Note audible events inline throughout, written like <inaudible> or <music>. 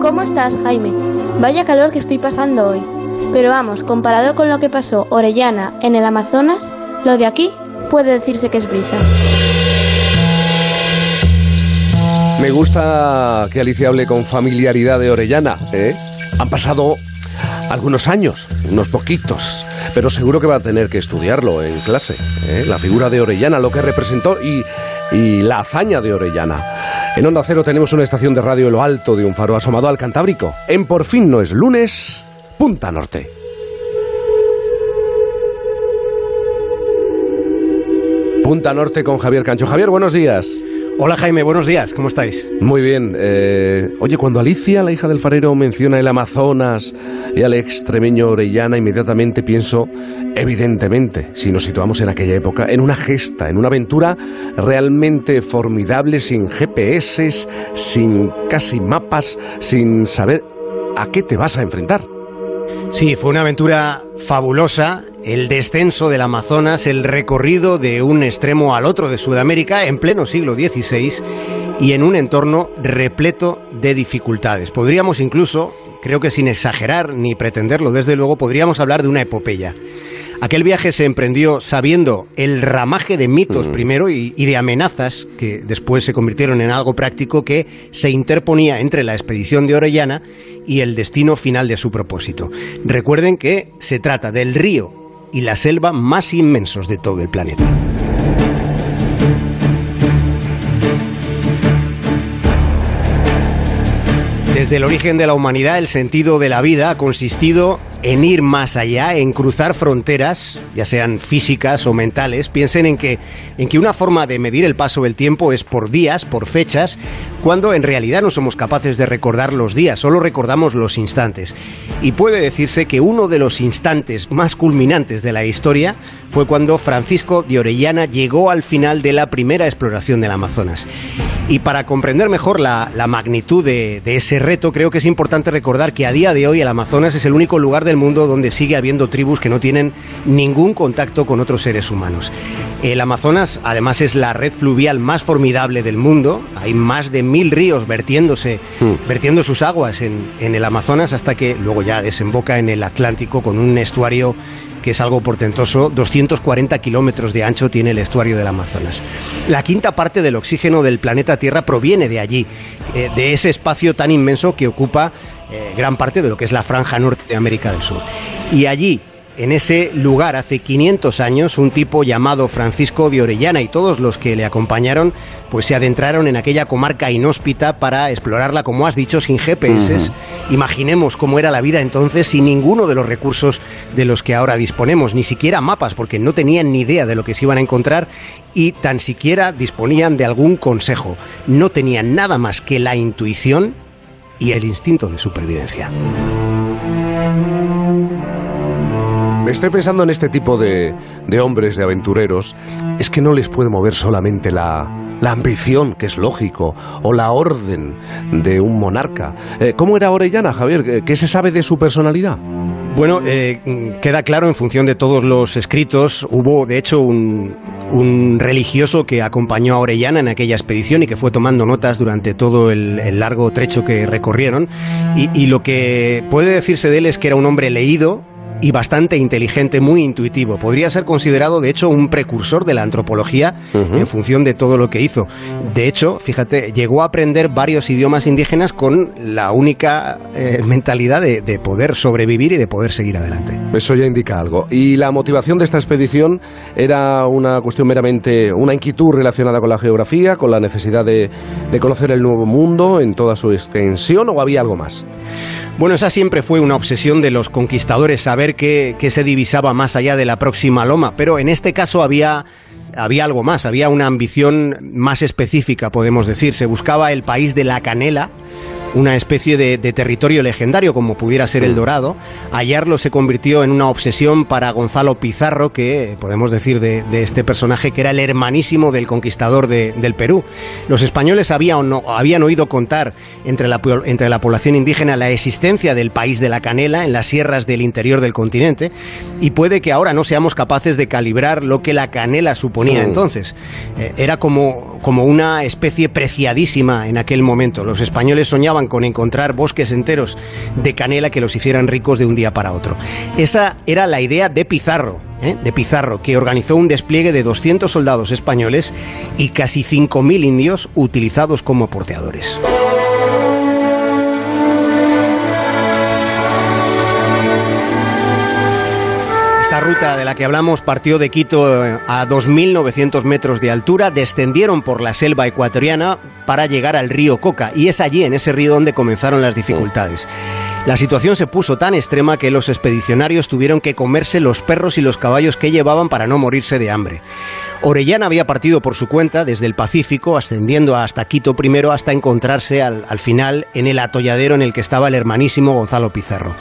¿Cómo estás, Jaime? Vaya calor que estoy pasando hoy. Pero vamos, comparado con lo que pasó Orellana en el Amazonas, lo de aquí puede decirse que es brisa. Me gusta que Alicia hable con familiaridad de Orellana. ¿eh? Han pasado algunos años, unos poquitos, pero seguro que va a tener que estudiarlo en clase. ¿eh? La figura de Orellana, lo que representó y, y la hazaña de Orellana. En Onda Cero tenemos una estación de radio en lo alto de un faro asomado al Cantábrico. En Por fin no es lunes, Punta Norte. Punta Norte con Javier Cancho. Javier, buenos días. Hola Jaime, buenos días, ¿cómo estáis? Muy bien. Eh, oye, cuando Alicia, la hija del farero, menciona el Amazonas y al extremeño Orellana, inmediatamente pienso, evidentemente, si nos situamos en aquella época, en una gesta, en una aventura realmente formidable, sin GPS, sin casi mapas, sin saber a qué te vas a enfrentar. Sí, fue una aventura fabulosa, el descenso del Amazonas, el recorrido de un extremo al otro de Sudamérica en pleno siglo XVI y en un entorno repleto de dificultades. Podríamos incluso, creo que sin exagerar ni pretenderlo, desde luego, podríamos hablar de una epopeya. Aquel viaje se emprendió sabiendo el ramaje de mitos primero y, y, de amenazas que después se convirtieron en algo práctico que se interponía entre la expedición de Orellana y el destino final de su propósito. Recuerden que se trata del río y la selva más inmensos de todo el planeta. Desde el origen de la humanidad, el sentido de la vida ha consistido en ir más allá, en cruzar fronteras, ya sean físicas o mentales. Piensen en que, en que una forma de medir el paso del tiempo es por días, por fechas, cuando en realidad no somos capaces de recordar los días, solo recordamos los instantes. Y puede decirse que uno de los instantes más culminantes de la historia fue cuando Francisco de Orellana llegó al final de la primera exploración del Amazonas. Y para comprender mejor la, la magnitud de, de, ese reto, creo que es importante recordar que a día de hoy el Amazonas es el único lugar del mundo donde sigue habiendo tribus que no tienen ningún contacto con otros seres humanos. El Amazonas, además, es la red fluvial más formidable del mundo. Hay más de mil ríos vertiéndose, mm. vertiendo sus aguas en, en el Amazonas hasta que luego ya desemboca en el Atlántico con un estuario que es algo portentoso, 240 kilómetros de ancho tiene el estuario del Amazonas. La quinta parte del oxígeno del planeta Tierra proviene de allí, eh, de ese espacio tan inmenso que ocupa eh, gran parte de lo que es la franja norte de América del Sur. Y allí, en ese lugar hace 500 años un tipo llamado Francisco de Orellana y todos los que le acompañaron pues se adentraron en aquella comarca inhóspita para explorarla, como has dicho, sin GPS. Uh -huh. Imaginemos cómo era la vida entonces sin ninguno de los recursos de los que ahora disponemos, ni siquiera mapas, porque no tenían ni idea de lo que se iban a encontrar y tan siquiera disponían de algún consejo. No tenían nada más que la intuición y el instinto de supervivencia. Estoy pensando en este tipo de, de, hombres, de aventureros, es que no les puede mover solamente la, la ambición, que es lógico, o la orden de un monarca. Eh, ¿Cómo era Orellana, Javier? ¿Qué se sabe de su personalidad? Bueno, eh, queda claro en función de todos los escritos. Hubo, de hecho, un, un, religioso que acompañó a Orellana en aquella expedición y que fue tomando notas durante todo el, largo trecho que recorrieron. Y lo que puede decirse de él es que era un hombre leído, y bastante inteligente, muy intuitivo. Podría ser considerado, de hecho, un precursor de la antropología uh -huh. en función de todo lo que hizo. De hecho, fíjate, llegó a aprender varios idiomas indígenas con la única eh, mentalidad de, de, poder sobrevivir y de poder seguir adelante. Eso ya indica algo. ¿Y la motivación de esta expedición era una cuestión meramente, una inquietud relacionada con la geografía, con la necesidad de, de conocer el nuevo mundo en toda su extensión o había algo más? Bueno, esa siempre fue una obsesión de los conquistadores, saber qué, qué, se divisaba más allá de la próxima loma, pero en este caso había, había algo más, había una ambición más específica, podemos decir. Se buscaba el país de la canela, una especie de, territorio legendario como pudiera ser el. Dorado. Hallarlo se convirtió en una obsesión para Gonzalo Pizarro, que podemos decir de, este personaje que era el hermanísimo del conquistador del Perú. Los españoles habían, habían oído contar entre la, entre la población indígena la existencia del país de la canela en las sierras del interior del continente y puede que ahora no seamos capaces de calibrar lo que la canela suponía entonces. Eh, era como, como una especie preciadísima en aquel momento. Los españoles soñaban con encontrar bosques enteros de canela que los hicieran ricos de un día para otro. Esa era la idea de Pizarro, ¿eh? de Pizarro, que organizó un despliegue de 200 soldados españoles y casi 5.000 indios utilizados como porteadores. Ruta de la que hablamos partió de Quito eh, a 2.900 metros de altura, descendieron por la selva ecuatoriana para llegar al río Coca y es allí, en ese río, donde comenzaron las dificultades. La situación se puso tan extrema que los expedicionarios tuvieron que comerse los perros y los caballos que llevaban para no morirse de hambre. Orellana había partido por su cuenta desde el Pacífico, ascendiendo hasta Quito primero hasta encontrarse al, final en el atolladero en el que estaba el hermanísimo Gonzalo Pizarro.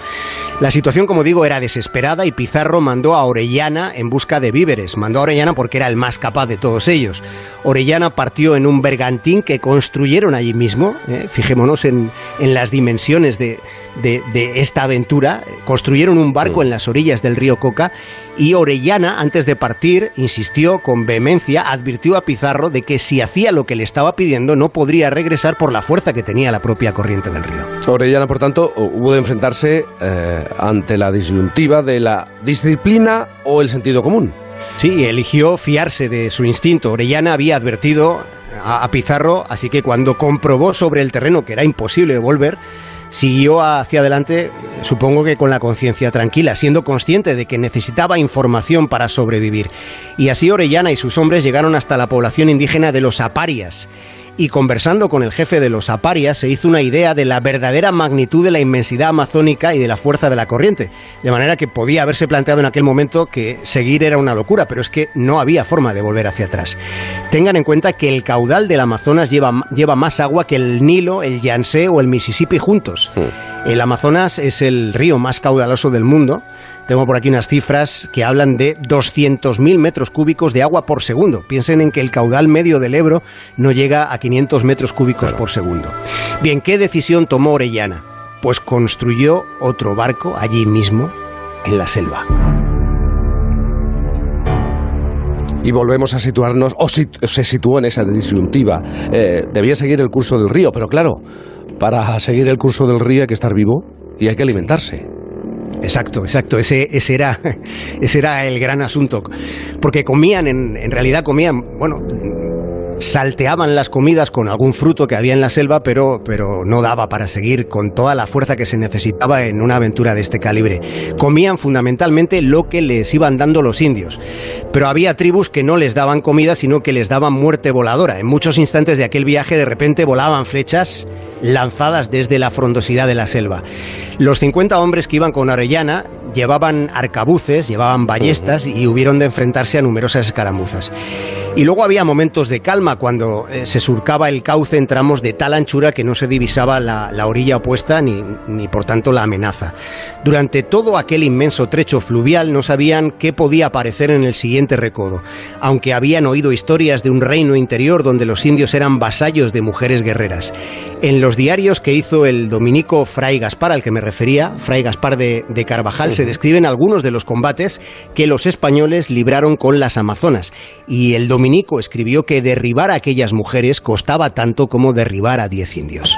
La situación, como digo, era desesperada y Pizarro mandó a Orellana en busca de víveres. Mandó a Orellana porque era el más capaz de todos ellos. Orellana partió en un bergantín que construyeron allí mismo. ¿eh? Fijémonos en, las dimensiones de, de, esta aventura. Construyeron un barco en las orillas del río Coca y Orellana, antes de partir, insistió con vehemencia, advirtió a Pizarro de que si hacía lo que le estaba pidiendo no podría regresar por la fuerza que tenía la propia corriente del río. Orellana, por tanto, hubo de enfrentarse eh, ante la disyuntiva de la disciplina o el sentido común. Sí, eligió fiarse de su instinto. Orellana había advertido a Pizarro, así que cuando comprobó sobre el terreno que era imposible volver, siguió hacia adelante, supongo que con la conciencia tranquila, siendo consciente de que necesitaba información para sobrevivir. Y así Orellana y sus hombres llegaron hasta la población indígena de los Aparias y conversando con el jefe de los Aparias se hizo una idea de la verdadera magnitud de la inmensidad amazónica y de la fuerza de la corriente, de manera que podía haberse planteado en aquel momento que seguir era una locura, pero es que no había forma de volver hacia atrás. Tengan en cuenta que el caudal del Amazonas lleva, lleva más agua que el Nilo, el Yangtze o el Mississippi juntos. Hmm. El Amazonas es el río más caudaloso del mundo, tengo por aquí unas cifras que hablan de 200.000 metros cúbicos de agua por segundo. Piensen en que el caudal medio del Ebro no llega a 500 metros cúbicos por segundo. Bien, ¿qué decisión tomó Orellana? Pues construyó otro barco allí mismo, en la selva. Y volvemos a situarnos, o se situó en esa disyuntiva. Eh, debía seguir el curso del río, pero claro, para seguir el curso del río hay que estar vivo y hay que alimentarse. Exacto, exacto. Ese, ese, era, <laughs> ese era el gran asunto. Porque comían, en, en realidad comían, bueno, salteaban las comidas con algún fruto que había en la selva, pero, pero no daba para seguir con toda la fuerza que se necesitaba en una aventura de este calibre. Comían fundamentalmente lo que les iban dando los indios, pero había tribus que no les daban comida, sino que les daban muerte voladora. En muchos instantes de aquel viaje de repente volaban flechas lanzadas desde la frondosidad de la selva. Los 50 hombres que iban con Orellana llevaban arcabuces, llevaban ballestas y hubieron de enfrentarse a numerosas escaramuzas. Y luego había momentos de calma cuando eh, se surcaba el cauce en tramos de tal anchura que no se divisaba la, orilla opuesta ni, ni por tanto la amenaza. Durante todo aquel inmenso trecho fluvial no sabían qué podía aparecer en el siguiente recodo, aunque habían oído historias de un reino interior donde los indios eran vasallos de mujeres guerreras. En los diarios que hizo el dominico Fray Gaspar, al que me refería, Fray Gaspar de, Carvajal, se describen algunos de los combates que los españoles libraron con las Amazonas. Y el dominico escribió que derribar a aquellas mujeres costaba tanto como derribar a diez indios.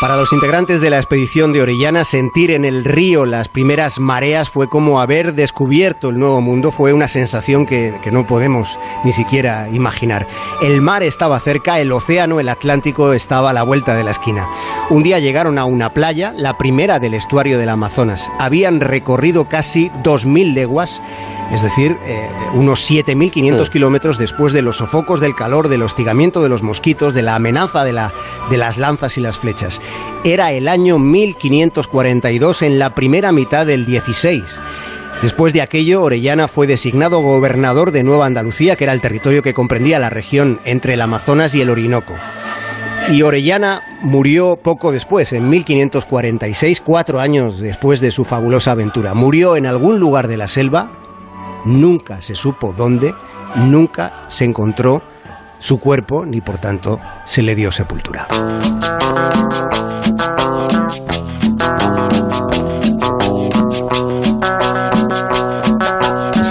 Para los integrantes de la expedición de Orellana, sentir en el río las primeras mareas fue como haber descubierto el nuevo mundo, fue una sensación que, no podemos ni siquiera imaginar. El mar estaba cerca, el océano, el Atlántico estaba a la vuelta de la esquina. Un día llegaron a una playa, la primera del estuario del Amazonas. Habían recorrido casi 2.000 leguas es decir, eh, unos 7.500 mm. kilómetros después de los sofocos del calor, del hostigamiento de los mosquitos, de la amenaza de, la, de las lanzas y las flechas. Era el año 1542 en la primera mitad del 16 Después de aquello, Orellana fue designado gobernador de Nueva Andalucía, que era el territorio que comprendía la región entre el Amazonas y el Orinoco. Y Orellana murió poco después, en 1546, cuatro años después de su fabulosa aventura. Murió en algún lugar de la selva, nunca se supo dónde, nunca se encontró su cuerpo, ni por tanto se le dio sepultura.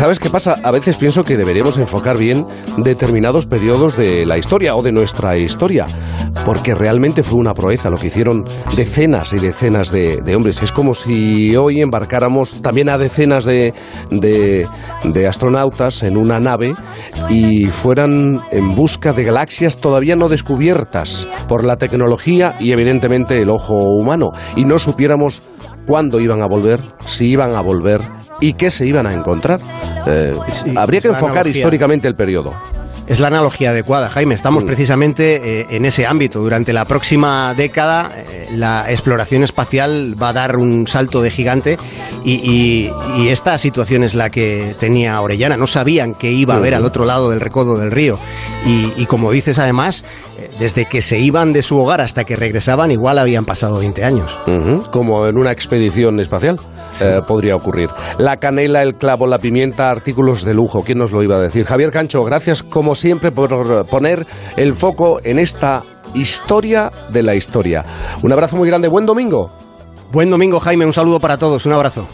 ¿Sabes qué pasa? A veces pienso que deberíamos enfocar bien determinados periodos de la historia o de nuestra historia, porque realmente fue una proeza lo que hicieron decenas y decenas de, hombres. Es como si hoy embarcáramos también a decenas de, de astronautas en una nave y fueran en busca de galaxias todavía no descubiertas por la tecnología y evidentemente el ojo humano, y no supiéramos cuándo iban a volver, si iban a volver y qué se iban a encontrar. Eh, habría que enfocar históricamente el periodo. Es la analogía adecuada, Jaime. Estamos mm. precisamente eh, en ese ámbito. Durante la próxima década, eh, la exploración espacial va a dar un salto de gigante y, esta situación es la que tenía Orellana. No sabían que iba a haber al otro lado del recodo del río. Y, como dices, además, desde que se iban de su hogar hasta que regresaban, igual habían pasado 20 años. Como en una expedición espacial. podría ocurrir. La canela, el clavo, la pimienta, artículos de lujo. ¿Quién nos lo iba a decir? Javier Cancho, gracias como siempre por poner el foco en esta historia de la historia. Un abrazo muy grande, buen domingo. Buen domingo, Jaime, un saludo para todos, un abrazo.